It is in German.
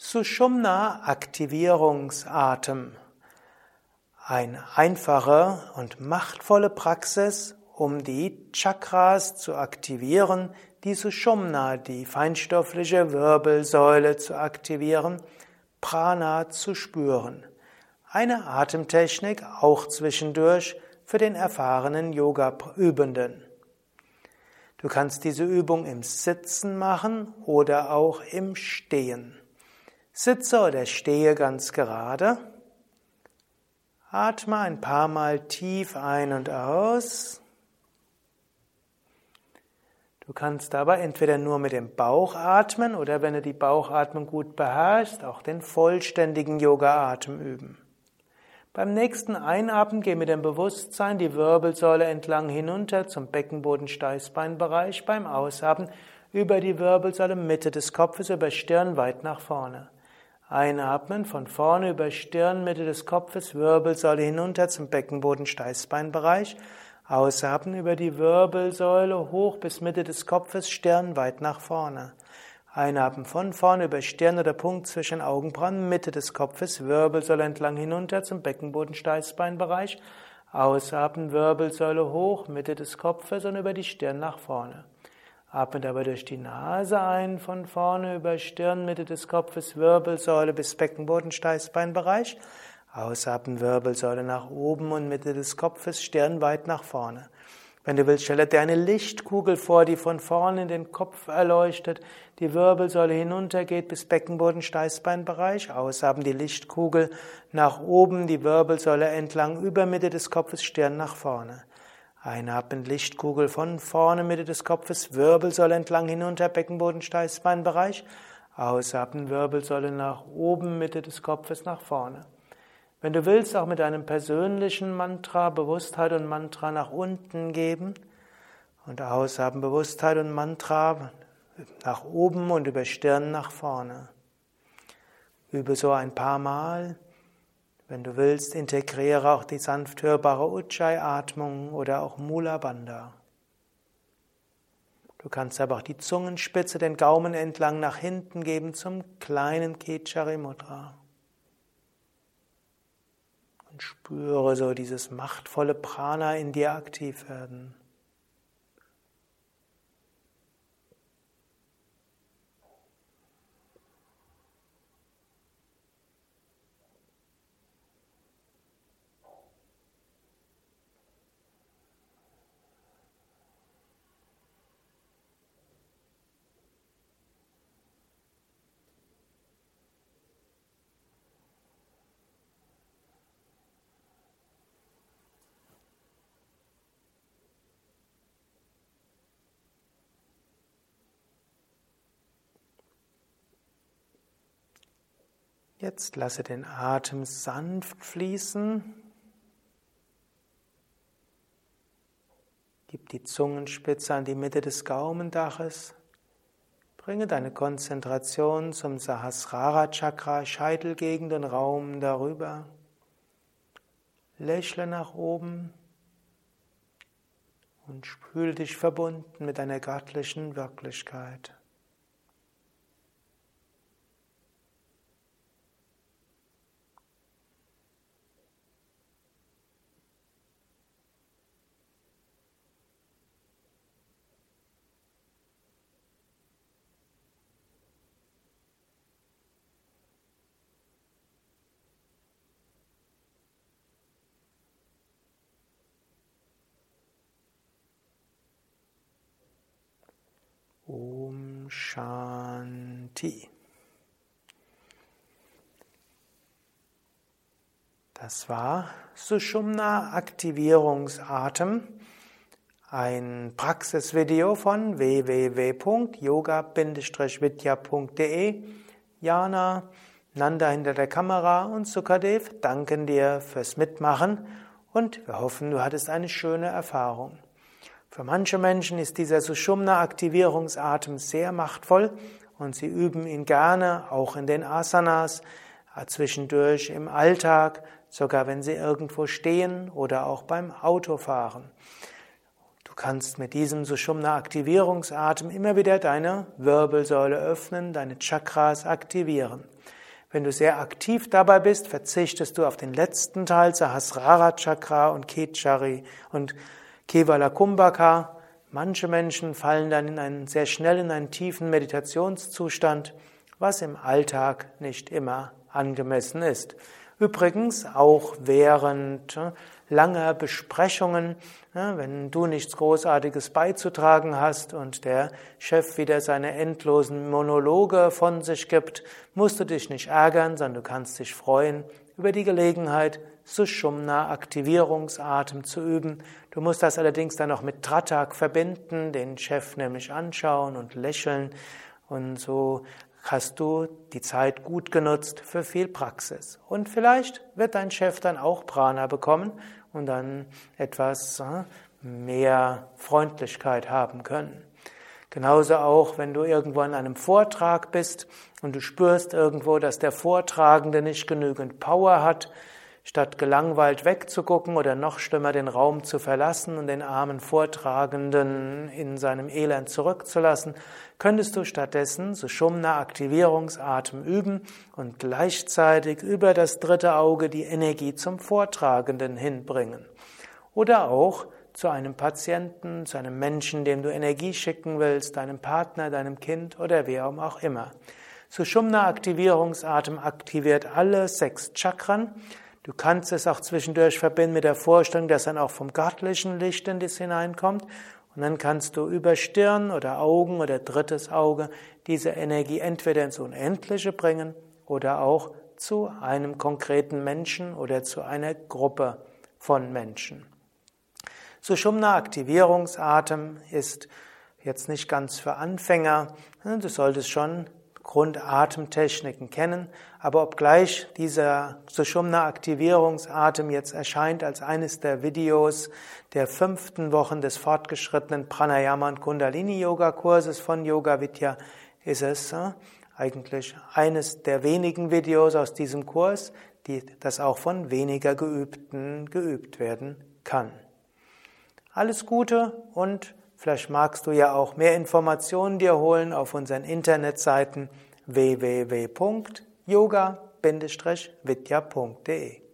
Sushumna Aktivierungsatem. Eine einfache und machtvolle Praxis, um die Chakras zu aktivieren, die Sushumna, die feinstoffliche Wirbelsäule zu aktivieren, Prana zu spüren. Eine Atemtechnik auch zwischendurch für den erfahrenen Yoga-Übenden. Du kannst diese Übung im Sitzen machen oder auch im Stehen. Sitze oder stehe ganz gerade. Atme ein paar Mal tief ein und aus. Du kannst dabei entweder nur mit dem Bauch atmen oder wenn du die Bauchatmung gut beherrschst, auch den vollständigen Yoga-Atem üben. Beim nächsten Einatmen geh mit dem Bewusstsein die Wirbelsäule entlang hinunter zum Beckenboden-Steißbeinbereich. Beim Ausatmen über die Wirbelsäule Mitte des Kopfes über Stirn weit nach vorne. Einatmen von vorne über Stirn, Mitte des Kopfes, Wirbelsäule hinunter zum Beckenboden-Steißbeinbereich. Ausatmen über die Wirbelsäule hoch bis Mitte des Kopfes, Stirn weit nach vorne. Einatmen von vorne über Stirn oder Punkt zwischen Augenbrauen, Mitte des Kopfes, Wirbelsäule entlang hinunter zum Beckenboden, Steißbeinbereich. Ausatmen, Wirbelsäule hoch, Mitte des Kopfes und über die Stirn nach vorne. Atme dabei durch die Nase ein, von vorne über Stirn, Mitte des Kopfes, Wirbelsäule bis Beckenboden, Steißbeinbereich. Ausatmen, Wirbelsäule nach oben und Mitte des Kopfes, Stirn weit nach vorne. Wenn du willst, stelle dir eine Lichtkugel vor, die von vorne in den Kopf erleuchtet, die Wirbelsäule hinuntergeht bis Beckenboden, Steißbeinbereich. Ausatmen die Lichtkugel nach oben, die Wirbelsäule entlang über Mitte des Kopfes, Stirn nach vorne. Einatmen Lichtkugel von vorne, Mitte des Kopfes, Wirbelsäule entlang hinunter, Beckenboden, Steißbeinbereich. Ausatmen Wirbelsäule nach oben, Mitte des Kopfes nach vorne. Wenn du willst, auch mit einem persönlichen Mantra Bewusstheit und Mantra nach unten geben und aushaben Bewusstheit und Mantra nach oben und über Stirn nach vorne. Übe so ein paar Mal. Wenn du willst, integriere auch die sanft hörbare Ujjayi-Atmung oder auch Mula Bandha. Du kannst aber auch die Zungenspitze, den Gaumen entlang nach hinten geben zum kleinen Kechari Mudra und spüre so dieses machtvolle Prana in dir aktiv werden. Jetzt lasse den Atem sanft fließen. Gib die Zungenspitze an die Mitte des Gaumendaches. Bringe deine Konzentration zum Sahasrara Chakra, Scheitelgegend und Raum darüber. Lächle nach oben und spüle dich verbunden mit deiner göttlichen Wirklichkeit. Shanti. Das war Sushumna Aktivierungsatem, ein Praxisvideo von www.yoga-vidya.de. Jana, Nanda hinter der Kamera und Sukadev danken dir fürs Mitmachen und wir hoffen, du hattest eine schöne Erfahrung. Für manche Menschen ist dieser Sushumna-Aktivierungsatem sehr machtvoll und sie üben ihn gerne, auch in den Asanas, äh, zwischendurch im Alltag, sogar wenn sie irgendwo stehen oder auch beim Autofahren. Du kannst mit diesem Sushumna-Aktivierungsatem immer wieder deine Wirbelsäule öffnen, deine Chakras aktivieren. Wenn du sehr aktiv dabei bist, verzichtest du auf den letzten Teil, Sahasrara Chakra und Ketchari und Kevala Kumbhaka. Manche Menschen fallen dann in einen, sehr schnell in einen tiefen Meditationszustand, was im Alltag nicht immer angemessen ist. Übrigens auch während äh, langer Besprechungen, wenn du nichts Großartiges beizutragen hast und der Chef wieder seine endlosen Monologe von sich gibt, musst du dich nicht ärgern, sondern du kannst dich freuen über die Gelegenheit, Sushumna Aktivierungsatem zu üben. Du musst das allerdings dann noch mit Tratak verbinden, den Chef nämlich anschauen und lächeln und so hast du die Zeit gut genutzt für viel Praxis. Und vielleicht wird dein Chef dann auch Prana bekommen und dann etwas äh, mehr Freundlichkeit haben können. Genauso auch, wenn du irgendwo an einem Vortrag bist und du spürst irgendwo, dass der Vortragende nicht genügend Power hat, Statt gelangweilt wegzugucken oder noch schlimmer den Raum zu verlassen und den armen Vortragenden in seinem Elend zurückzulassen, könntest du stattdessen Sushumna Aktivierungsatem üben und gleichzeitig über das dritte Auge die Energie zum Vortragenden hinbringen. Oder auch zu einem Patienten, zu einem Menschen, dem du Energie schicken willst, deinem Partner, deinem Kind oder wer auch immer. Sushumna Aktivierungsatem aktiviert alle sechs Chakren Du kannst es auch zwischendurch verbinden mit der Vorstellung, dass dann auch vom göttlichen Licht in das hineinkommt. Und dann kannst du über Stirn oder Augen oder drittes Auge diese Energie entweder ins Unendliche bringen oder auch zu einem konkreten Menschen oder zu einer Gruppe von Menschen. Sushumna Aktivierungsatem ist jetzt nicht ganz für Anfänger. Du solltest schon Grundatemtechniken kennen, aber obgleich dieser Sushumna Aktivierungsatem jetzt erscheint als eines der Videos der fünften Wochen des fortgeschrittenen Pranayama und Kundalini Yoga Kurses von Yoga Vidya, ist es äh, eigentlich eines der wenigen Videos aus diesem Kurs, die das auch von weniger Geübten geübt werden kann. Alles Gute und Vielleicht magst du ja auch mehr Informationen dir holen auf unseren Internetseiten www.yoga-vidya.de